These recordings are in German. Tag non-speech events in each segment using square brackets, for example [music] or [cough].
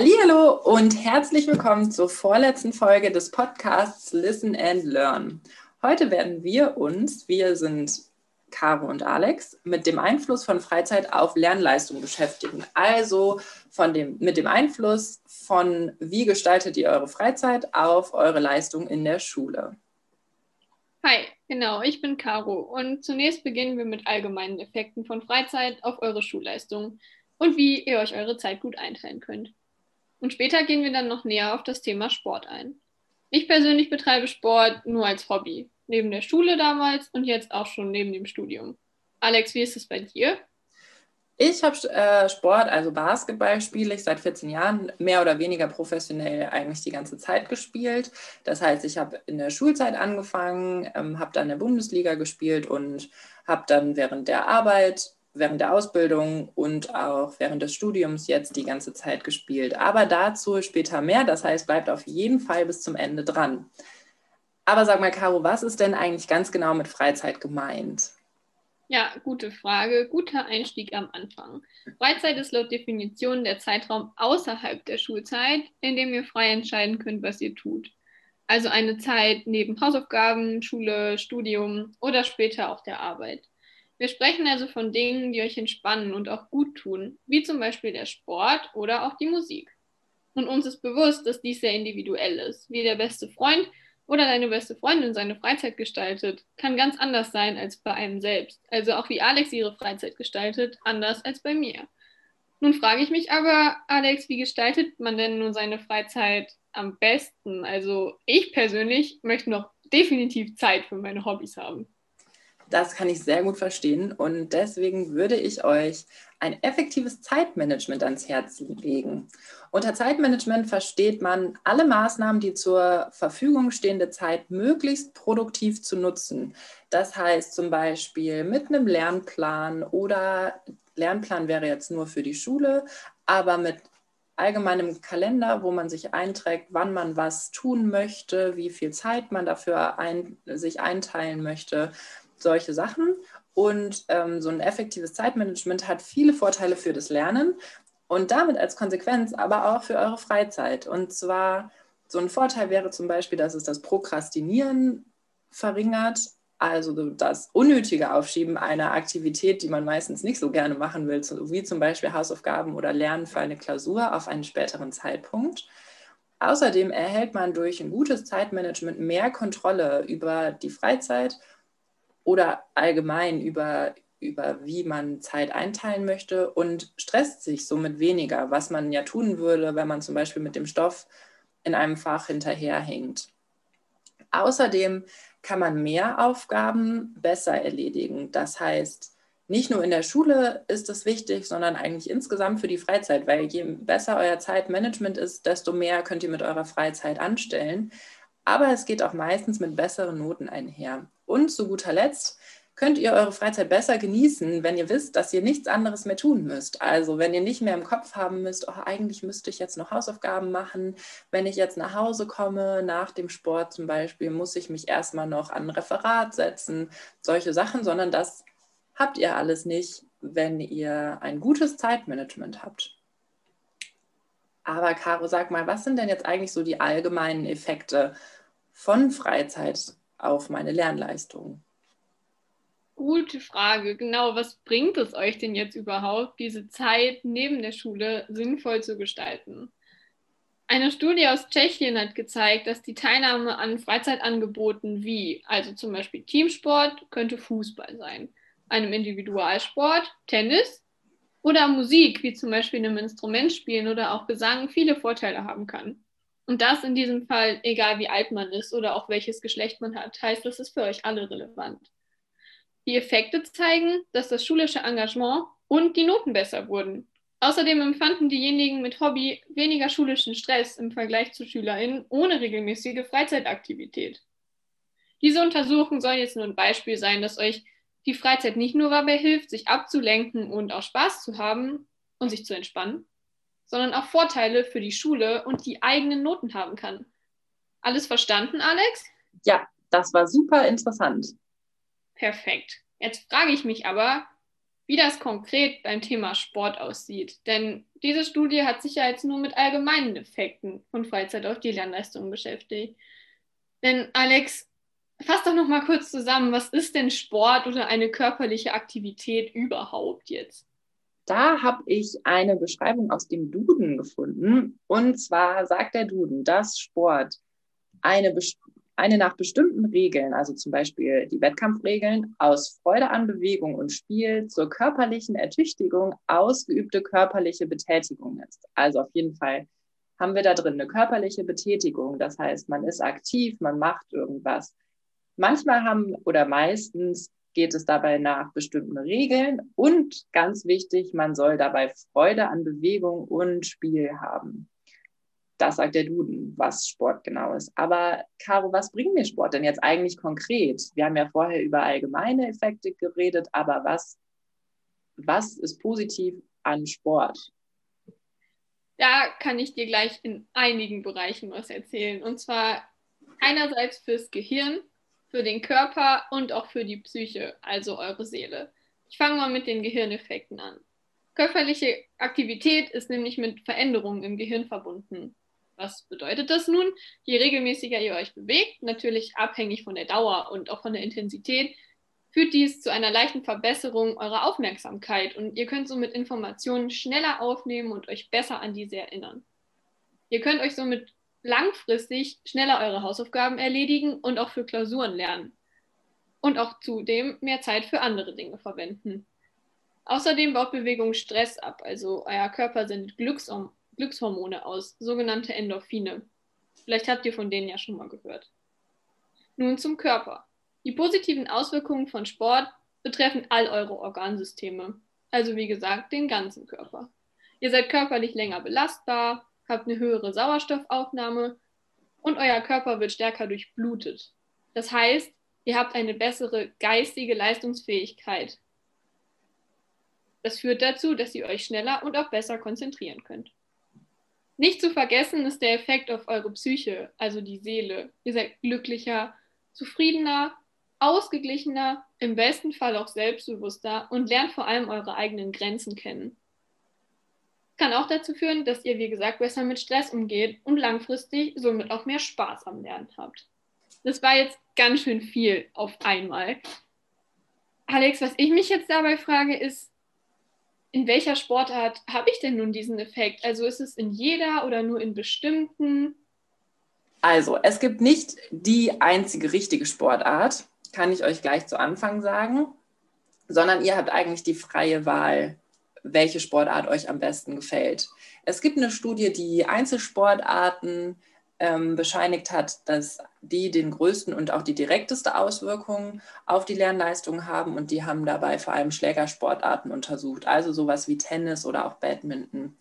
Hallo und herzlich willkommen zur vorletzten Folge des Podcasts Listen and Learn. Heute werden wir uns, wir sind Caro und Alex, mit dem Einfluss von Freizeit auf Lernleistung beschäftigen. Also von dem, mit dem Einfluss von, wie gestaltet ihr eure Freizeit auf eure Leistung in der Schule. Hi, genau, ich bin Caro und zunächst beginnen wir mit allgemeinen Effekten von Freizeit auf eure Schulleistung und wie ihr euch eure Zeit gut einteilen könnt. Und später gehen wir dann noch näher auf das Thema Sport ein. Ich persönlich betreibe Sport nur als Hobby, neben der Schule damals und jetzt auch schon neben dem Studium. Alex, wie ist es bei dir? Ich habe äh, Sport, also Basketball spiele ich seit 14 Jahren, mehr oder weniger professionell eigentlich die ganze Zeit gespielt. Das heißt, ich habe in der Schulzeit angefangen, ähm, habe dann in der Bundesliga gespielt und habe dann während der Arbeit während der Ausbildung und auch während des Studiums jetzt die ganze Zeit gespielt. Aber dazu später mehr. Das heißt, bleibt auf jeden Fall bis zum Ende dran. Aber sag mal, Caro, was ist denn eigentlich ganz genau mit Freizeit gemeint? Ja, gute Frage. Guter Einstieg am Anfang. Freizeit ist laut Definition der Zeitraum außerhalb der Schulzeit, in dem ihr frei entscheiden könnt, was ihr tut. Also eine Zeit neben Hausaufgaben, Schule, Studium oder später auch der Arbeit. Wir sprechen also von Dingen, die euch entspannen und auch gut tun, wie zum Beispiel der Sport oder auch die Musik. Und uns ist bewusst, dass dies sehr individuell ist. Wie der beste Freund oder deine beste Freundin seine Freizeit gestaltet, kann ganz anders sein als bei einem selbst. Also auch wie Alex ihre Freizeit gestaltet, anders als bei mir. Nun frage ich mich aber, Alex, wie gestaltet man denn nun seine Freizeit am besten? Also ich persönlich möchte noch definitiv Zeit für meine Hobbys haben. Das kann ich sehr gut verstehen und deswegen würde ich euch ein effektives Zeitmanagement ans Herz legen. Unter Zeitmanagement versteht man alle Maßnahmen, die zur Verfügung stehende Zeit möglichst produktiv zu nutzen. Das heißt zum Beispiel mit einem Lernplan oder Lernplan wäre jetzt nur für die Schule, aber mit allgemeinem Kalender, wo man sich einträgt, wann man was tun möchte, wie viel Zeit man dafür ein, sich einteilen möchte solche Sachen. Und ähm, so ein effektives Zeitmanagement hat viele Vorteile für das Lernen und damit als Konsequenz aber auch für eure Freizeit. Und zwar so ein Vorteil wäre zum Beispiel, dass es das Prokrastinieren verringert, also das unnötige Aufschieben einer Aktivität, die man meistens nicht so gerne machen will, wie zum Beispiel Hausaufgaben oder Lernen für eine Klausur auf einen späteren Zeitpunkt. Außerdem erhält man durch ein gutes Zeitmanagement mehr Kontrolle über die Freizeit oder allgemein über, über wie man Zeit einteilen möchte und stresst sich somit weniger, was man ja tun würde, wenn man zum Beispiel mit dem Stoff in einem Fach hinterherhängt. Außerdem kann man mehr Aufgaben besser erledigen. Das heißt, nicht nur in der Schule ist es wichtig, sondern eigentlich insgesamt für die Freizeit, weil je besser euer Zeitmanagement ist, desto mehr könnt ihr mit eurer Freizeit anstellen. Aber es geht auch meistens mit besseren Noten einher. Und zu guter Letzt könnt ihr eure Freizeit besser genießen, wenn ihr wisst, dass ihr nichts anderes mehr tun müsst. Also wenn ihr nicht mehr im Kopf haben müsst, oh, eigentlich müsste ich jetzt noch Hausaufgaben machen. Wenn ich jetzt nach Hause komme, nach dem Sport zum Beispiel, muss ich mich erstmal noch an ein Referat setzen, solche Sachen, sondern das habt ihr alles nicht, wenn ihr ein gutes Zeitmanagement habt. Aber Caro, sag mal, was sind denn jetzt eigentlich so die allgemeinen Effekte von Freizeit auf meine Lernleistung? Gute Frage. Genau, was bringt es euch denn jetzt überhaupt, diese Zeit neben der Schule sinnvoll zu gestalten? Eine Studie aus Tschechien hat gezeigt, dass die Teilnahme an Freizeitangeboten wie, also zum Beispiel Teamsport, könnte Fußball sein, einem Individualsport, Tennis oder Musik, wie zum Beispiel einem Instrument spielen oder auch Gesang, viele Vorteile haben kann. Und das in diesem Fall, egal wie alt man ist oder auch welches Geschlecht man hat, heißt, das ist für euch alle relevant. Die Effekte zeigen, dass das schulische Engagement und die Noten besser wurden. Außerdem empfanden diejenigen mit Hobby weniger schulischen Stress im Vergleich zu SchülerInnen ohne regelmäßige Freizeitaktivität. Diese Untersuchung soll jetzt nur ein Beispiel sein, dass euch die Freizeit nicht nur dabei hilft, sich abzulenken und auch Spaß zu haben und sich zu entspannen, sondern auch Vorteile für die Schule und die eigenen Noten haben kann. Alles verstanden, Alex? Ja, das war super interessant. Perfekt. Jetzt frage ich mich aber, wie das konkret beim Thema Sport aussieht. Denn diese Studie hat sich ja jetzt nur mit allgemeinen Effekten von Freizeit auf die Lernleistung beschäftigt. Denn Alex, fass doch noch mal kurz zusammen, was ist denn Sport oder eine körperliche Aktivität überhaupt jetzt? Da habe ich eine Beschreibung aus dem Duden gefunden. Und zwar sagt der Duden, dass Sport eine eine nach bestimmten Regeln, also zum Beispiel die Wettkampfregeln, aus Freude an Bewegung und Spiel zur körperlichen Ertüchtigung ausgeübte körperliche Betätigung ist. Also auf jeden Fall haben wir da drin eine körperliche Betätigung. Das heißt, man ist aktiv, man macht irgendwas. Manchmal haben oder meistens geht es dabei nach bestimmten Regeln und ganz wichtig, man soll dabei Freude an Bewegung und Spiel haben. Das sagt der Duden, was Sport genau ist. Aber Caro, was bringt mir Sport denn jetzt eigentlich konkret? Wir haben ja vorher über allgemeine Effekte geredet, aber was, was ist positiv an Sport? Da kann ich dir gleich in einigen Bereichen was erzählen. Und zwar einerseits fürs Gehirn, für den Körper und auch für die Psyche, also eure Seele. Ich fange mal mit den Gehirneffekten an. Körperliche Aktivität ist nämlich mit Veränderungen im Gehirn verbunden. Was bedeutet das nun? Je regelmäßiger ihr euch bewegt, natürlich abhängig von der Dauer und auch von der Intensität, führt dies zu einer leichten Verbesserung eurer Aufmerksamkeit und ihr könnt somit Informationen schneller aufnehmen und euch besser an diese erinnern. Ihr könnt euch somit langfristig schneller eure Hausaufgaben erledigen und auch für Klausuren lernen. Und auch zudem mehr Zeit für andere Dinge verwenden. Außerdem baut Bewegung Stress ab, also euer Körper sendet Glückshormone Glückshormone aus, sogenannte Endorphine. Vielleicht habt ihr von denen ja schon mal gehört. Nun zum Körper. Die positiven Auswirkungen von Sport betreffen all eure Organsysteme, also wie gesagt den ganzen Körper. Ihr seid körperlich länger belastbar, habt eine höhere Sauerstoffaufnahme und euer Körper wird stärker durchblutet. Das heißt, ihr habt eine bessere geistige Leistungsfähigkeit. Das führt dazu, dass ihr euch schneller und auch besser konzentrieren könnt. Nicht zu vergessen ist der Effekt auf eure Psyche, also die Seele. Ihr seid glücklicher, zufriedener, ausgeglichener, im besten Fall auch selbstbewusster und lernt vor allem eure eigenen Grenzen kennen. Kann auch dazu führen, dass ihr, wie gesagt, besser mit Stress umgeht und langfristig somit auch mehr Spaß am Lernen habt. Das war jetzt ganz schön viel auf einmal. Alex, was ich mich jetzt dabei frage, ist, in welcher Sportart habe ich denn nun diesen Effekt? Also ist es in jeder oder nur in bestimmten? Also, es gibt nicht die einzige richtige Sportart, kann ich euch gleich zu Anfang sagen, sondern ihr habt eigentlich die freie Wahl, welche Sportart euch am besten gefällt. Es gibt eine Studie, die Einzelsportarten ähm, bescheinigt hat, dass die den größten und auch die direkteste Auswirkung auf die Lernleistung haben. Und die haben dabei vor allem Schlägersportarten untersucht, also sowas wie Tennis oder auch Badminton.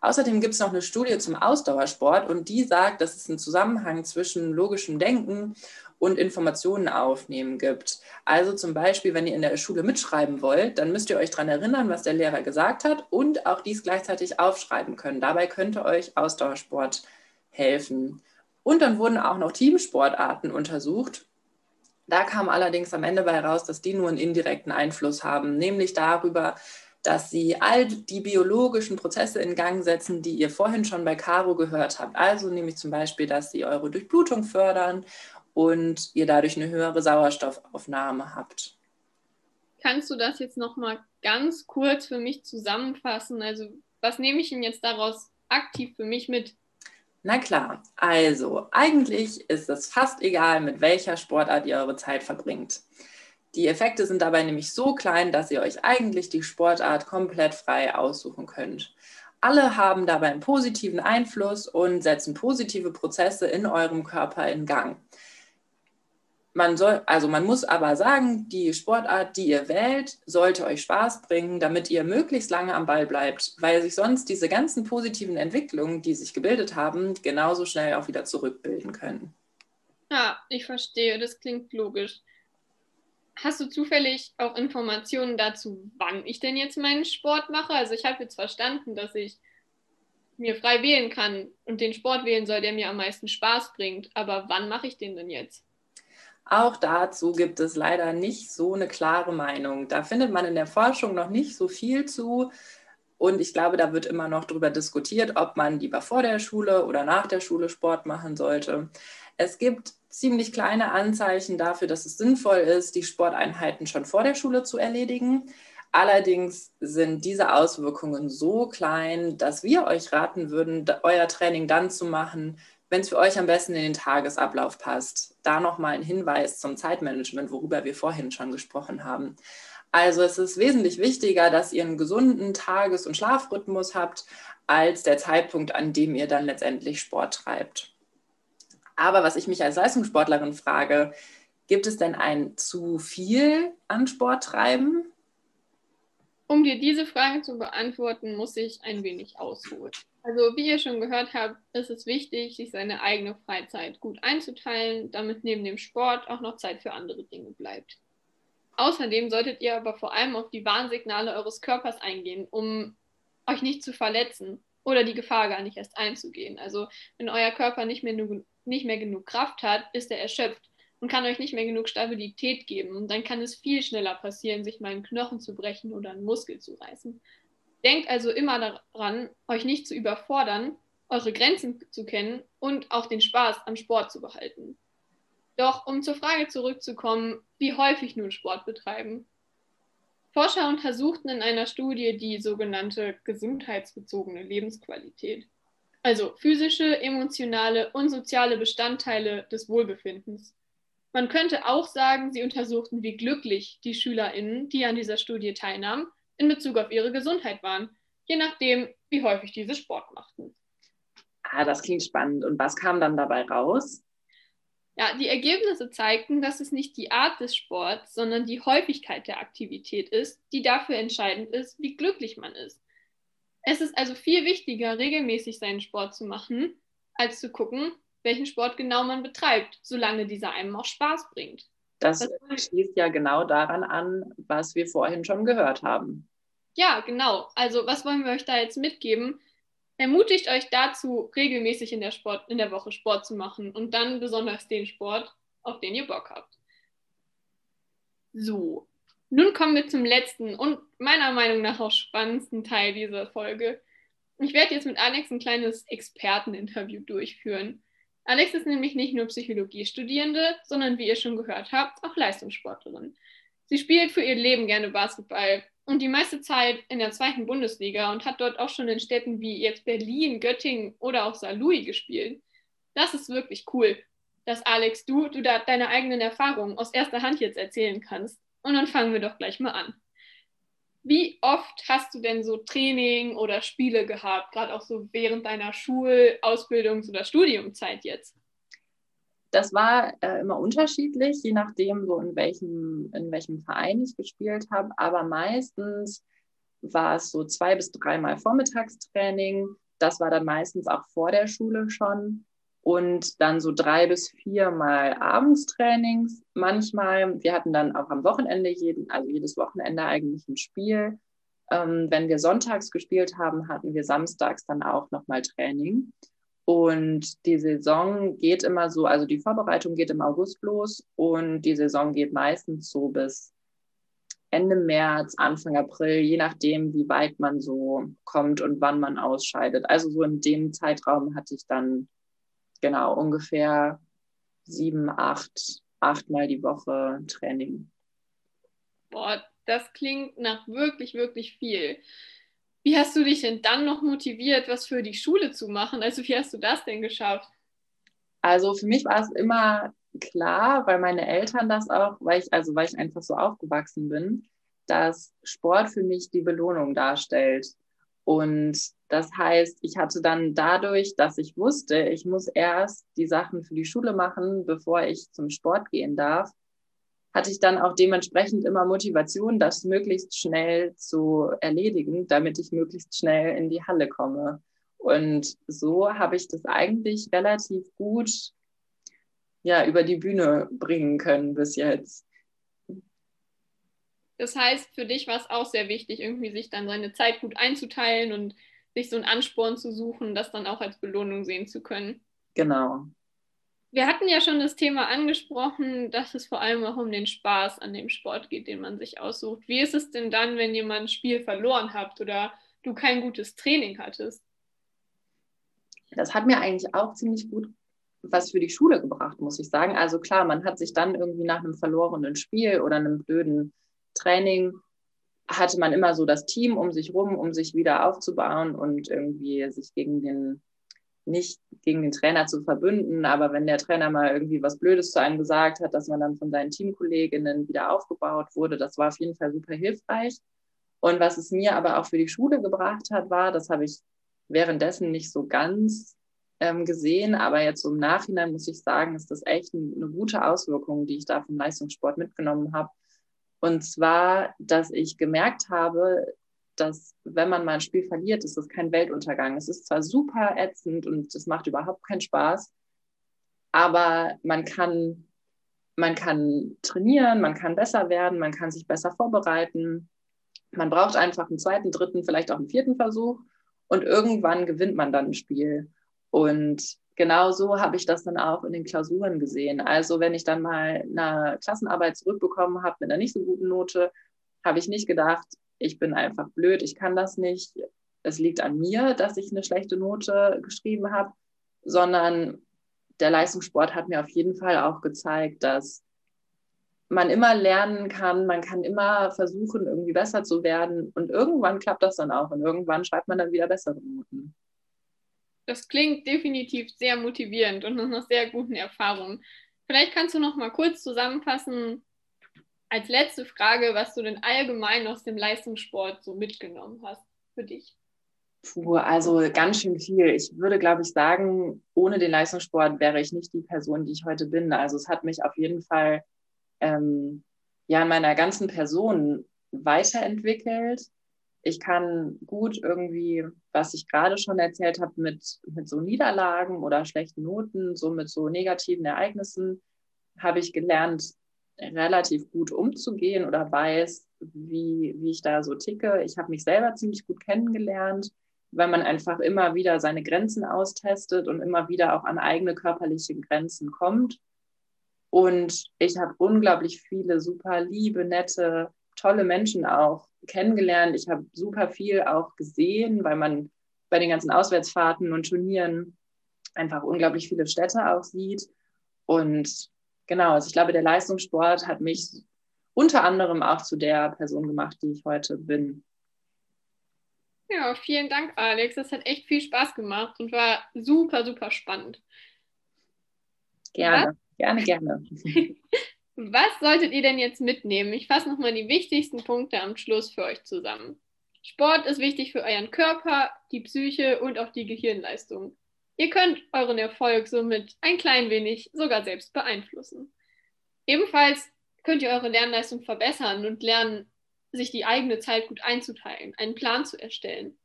Außerdem gibt es noch eine Studie zum Ausdauersport und die sagt, dass es einen Zusammenhang zwischen logischem Denken und Informationen aufnehmen gibt. Also zum Beispiel, wenn ihr in der Schule mitschreiben wollt, dann müsst ihr euch daran erinnern, was der Lehrer gesagt hat und auch dies gleichzeitig aufschreiben können. Dabei könnte euch Ausdauersport helfen. Und dann wurden auch noch Teamsportarten untersucht. Da kam allerdings am Ende bei raus, dass die nur einen indirekten Einfluss haben, nämlich darüber, dass sie all die biologischen Prozesse in Gang setzen, die ihr vorhin schon bei Caro gehört habt. Also nämlich zum Beispiel, dass sie eure Durchblutung fördern und ihr dadurch eine höhere Sauerstoffaufnahme habt. Kannst du das jetzt noch mal ganz kurz für mich zusammenfassen? Also was nehme ich denn jetzt daraus aktiv für mich mit? Na klar, also eigentlich ist es fast egal, mit welcher Sportart ihr eure Zeit verbringt. Die Effekte sind dabei nämlich so klein, dass ihr euch eigentlich die Sportart komplett frei aussuchen könnt. Alle haben dabei einen positiven Einfluss und setzen positive Prozesse in eurem Körper in Gang. Man soll, also man muss aber sagen, die Sportart, die ihr wählt, sollte euch Spaß bringen, damit ihr möglichst lange am Ball bleibt, weil sich sonst diese ganzen positiven Entwicklungen, die sich gebildet haben, genauso schnell auch wieder zurückbilden können. Ja, ich verstehe, das klingt logisch. Hast du zufällig auch Informationen dazu, wann ich denn jetzt meinen Sport mache? Also ich habe jetzt verstanden, dass ich mir frei wählen kann und den Sport wählen soll, der mir am meisten Spaß bringt. Aber wann mache ich den denn jetzt? Auch dazu gibt es leider nicht so eine klare Meinung. Da findet man in der Forschung noch nicht so viel zu. Und ich glaube, da wird immer noch darüber diskutiert, ob man lieber vor der Schule oder nach der Schule Sport machen sollte. Es gibt ziemlich kleine Anzeichen dafür, dass es sinnvoll ist, die Sporteinheiten schon vor der Schule zu erledigen. Allerdings sind diese Auswirkungen so klein, dass wir euch raten würden, euer Training dann zu machen, wenn es für euch am besten in den Tagesablauf passt. Da nochmal ein Hinweis zum Zeitmanagement, worüber wir vorhin schon gesprochen haben. Also es ist wesentlich wichtiger, dass ihr einen gesunden Tages- und Schlafrhythmus habt, als der Zeitpunkt, an dem ihr dann letztendlich Sport treibt. Aber was ich mich als Leistungssportlerin frage, gibt es denn ein zu viel an Sport treiben? Um dir diese Frage zu beantworten, muss ich ein wenig ausholen. Also wie ihr schon gehört habt, ist es wichtig, sich seine eigene Freizeit gut einzuteilen, damit neben dem Sport auch noch Zeit für andere Dinge bleibt. Außerdem solltet ihr aber vor allem auf die Warnsignale eures Körpers eingehen, um euch nicht zu verletzen oder die Gefahr gar nicht erst einzugehen. Also wenn euer Körper nicht mehr, nicht mehr genug Kraft hat, ist er erschöpft und kann euch nicht mehr genug Stabilität geben. Und dann kann es viel schneller passieren, sich mal einen Knochen zu brechen oder einen Muskel zu reißen. Denkt also immer daran, euch nicht zu überfordern, eure Grenzen zu kennen und auch den Spaß am Sport zu behalten. Doch um zur Frage zurückzukommen, wie häufig nun Sport betreiben. Forscher untersuchten in einer Studie die sogenannte gesundheitsbezogene Lebensqualität, also physische, emotionale und soziale Bestandteile des Wohlbefindens. Man könnte auch sagen, sie untersuchten, wie glücklich die Schülerinnen, die an dieser Studie teilnahmen, in Bezug auf ihre Gesundheit waren, je nachdem, wie häufig diese Sport machten. Ah, das klingt spannend. Und was kam dann dabei raus? Ja, die Ergebnisse zeigten, dass es nicht die Art des Sports, sondern die Häufigkeit der Aktivität ist, die dafür entscheidend ist, wie glücklich man ist. Es ist also viel wichtiger, regelmäßig seinen Sport zu machen, als zu gucken, welchen Sport genau man betreibt, solange dieser einem auch Spaß bringt. Das, schließt ja genau daran an, was wir vorhin schon gehört haben. Ja, genau. Also was wollen wir euch da jetzt mitgeben? Ermutigt euch dazu, regelmäßig in der, Sport, in der Woche Sport zu machen und dann besonders den Sport, auf den ihr Bock habt. So, nun kommen wir zum letzten und meiner Meinung nach auch spannendsten Teil dieser Folge. Ich werde jetzt mit Alex ein kleines Experteninterview durchführen. Alex ist nämlich nicht nur Psychologiestudierende, sondern wie ihr schon gehört habt, auch Leistungssportlerin. Sie spielt für ihr Leben gerne Basketball und die meiste Zeit in der zweiten Bundesliga und hat dort auch schon in Städten wie jetzt Berlin, Göttingen oder auch Saarlouis gespielt. Das ist wirklich cool, dass Alex, du, du da deine eigenen Erfahrungen aus erster Hand jetzt erzählen kannst. Und dann fangen wir doch gleich mal an. Wie oft hast du denn so Training oder Spiele gehabt, gerade auch so während deiner Schul-, Ausbildungs- oder Studiumzeit jetzt? Das war äh, immer unterschiedlich, je nachdem, so in welchem, in welchem Verein ich gespielt habe. Aber meistens war es so zwei bis dreimal Vormittagstraining. Das war dann meistens auch vor der Schule schon. Und dann so drei bis viermal Abendstrainings. Manchmal, wir hatten dann auch am Wochenende, jeden, also jedes Wochenende eigentlich ein Spiel. Ähm, wenn wir sonntags gespielt haben, hatten wir samstags dann auch nochmal Training. Und die Saison geht immer so, also die Vorbereitung geht im August los und die Saison geht meistens so bis Ende März, Anfang April, je nachdem, wie weit man so kommt und wann man ausscheidet. Also so in dem Zeitraum hatte ich dann genau ungefähr sieben, acht, achtmal die Woche Training. Boah, das klingt nach wirklich, wirklich viel. Wie hast du dich denn dann noch motiviert, was für die Schule zu machen? Also wie hast du das denn geschafft? Also für mich war es immer klar, weil meine Eltern das auch, weil ich, also weil ich einfach so aufgewachsen bin, dass Sport für mich die Belohnung darstellt. Und das heißt, ich hatte dann dadurch, dass ich wusste, ich muss erst die Sachen für die Schule machen, bevor ich zum Sport gehen darf, hatte ich dann auch dementsprechend immer Motivation, das möglichst schnell zu erledigen, damit ich möglichst schnell in die Halle komme. Und so habe ich das eigentlich relativ gut ja, über die Bühne bringen können bis jetzt. Das heißt, für dich war es auch sehr wichtig, irgendwie sich dann seine Zeit gut einzuteilen und sich so einen Ansporn zu suchen, das dann auch als Belohnung sehen zu können. Genau. Wir hatten ja schon das Thema angesprochen, dass es vor allem auch um den Spaß an dem Sport geht, den man sich aussucht. Wie ist es denn dann, wenn jemand ein Spiel verloren hat oder du kein gutes Training hattest? Das hat mir eigentlich auch ziemlich gut was für die Schule gebracht, muss ich sagen. Also klar, man hat sich dann irgendwie nach einem verlorenen Spiel oder einem blöden Training hatte man immer so das Team um sich rum, um sich wieder aufzubauen und irgendwie sich gegen den, nicht gegen den Trainer zu verbünden. Aber wenn der Trainer mal irgendwie was Blödes zu einem gesagt hat, dass man dann von seinen Teamkolleginnen wieder aufgebaut wurde, das war auf jeden Fall super hilfreich. Und was es mir aber auch für die Schule gebracht hat, war, das habe ich währenddessen nicht so ganz ähm, gesehen, aber jetzt so im Nachhinein muss ich sagen, ist das echt eine gute Auswirkung, die ich da vom Leistungssport mitgenommen habe und zwar, dass ich gemerkt habe, dass wenn man mal ein Spiel verliert, ist das kein Weltuntergang. Es ist zwar super ätzend und es macht überhaupt keinen Spaß, aber man kann, man kann trainieren, man kann besser werden, man kann sich besser vorbereiten. Man braucht einfach einen zweiten, dritten, vielleicht auch einen vierten Versuch und irgendwann gewinnt man dann ein Spiel. Und genau so habe ich das dann auch in den Klausuren gesehen. Also wenn ich dann mal eine Klassenarbeit zurückbekommen habe mit einer nicht so guten Note, habe ich nicht gedacht, ich bin einfach blöd, ich kann das nicht. Es liegt an mir, dass ich eine schlechte Note geschrieben habe, sondern der Leistungssport hat mir auf jeden Fall auch gezeigt, dass man immer lernen kann, man kann immer versuchen, irgendwie besser zu werden und irgendwann klappt das dann auch und irgendwann schreibt man dann wieder bessere Noten. Das klingt definitiv sehr motivierend und nach sehr guten Erfahrung. Vielleicht kannst du noch mal kurz zusammenfassen, als letzte Frage, was du denn allgemein aus dem Leistungssport so mitgenommen hast für dich. Puh, also ganz schön viel. Ich würde, glaube ich, sagen, ohne den Leistungssport wäre ich nicht die Person, die ich heute bin. Also es hat mich auf jeden Fall ähm, ja in meiner ganzen Person weiterentwickelt ich kann gut irgendwie, was ich gerade schon erzählt habe, mit, mit so Niederlagen oder schlechten Noten, so mit so negativen Ereignissen, habe ich gelernt, relativ gut umzugehen oder weiß, wie, wie ich da so ticke. Ich habe mich selber ziemlich gut kennengelernt, weil man einfach immer wieder seine Grenzen austestet und immer wieder auch an eigene körperliche Grenzen kommt. Und ich habe unglaublich viele super liebe, nette, tolle Menschen auch kennengelernt. Ich habe super viel auch gesehen, weil man bei den ganzen Auswärtsfahrten und Turnieren einfach unglaublich viele Städte auch sieht. Und genau, also ich glaube, der Leistungssport hat mich unter anderem auch zu der Person gemacht, die ich heute bin. Ja, vielen Dank, Alex. Das hat echt viel Spaß gemacht und war super, super spannend. Gerne, ja? gerne, gerne. [laughs] Was solltet ihr denn jetzt mitnehmen? Ich fasse nochmal die wichtigsten Punkte am Schluss für euch zusammen. Sport ist wichtig für euren Körper, die Psyche und auch die Gehirnleistung. Ihr könnt euren Erfolg somit ein klein wenig sogar selbst beeinflussen. Ebenfalls könnt ihr eure Lernleistung verbessern und lernen, sich die eigene Zeit gut einzuteilen, einen Plan zu erstellen.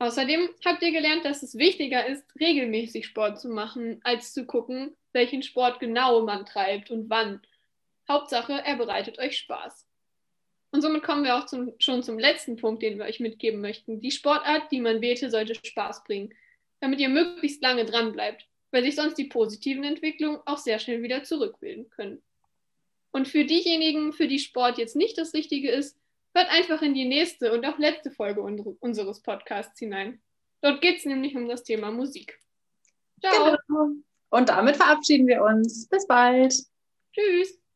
Außerdem habt ihr gelernt, dass es wichtiger ist, regelmäßig Sport zu machen, als zu gucken, welchen Sport genau man treibt und wann. Hauptsache, er bereitet euch Spaß. Und somit kommen wir auch zum, schon zum letzten Punkt, den wir euch mitgeben möchten. Die Sportart, die man wählte, sollte Spaß bringen, damit ihr möglichst lange dran bleibt, weil sich sonst die positiven Entwicklungen auch sehr schnell wieder zurückbilden können. Und für diejenigen, für die Sport jetzt nicht das Richtige ist, hört einfach in die nächste und auch letzte Folge unseres Podcasts hinein. Dort geht es nämlich um das Thema Musik. Ciao. Genau. Und damit verabschieden wir uns. Bis bald. Tschüss.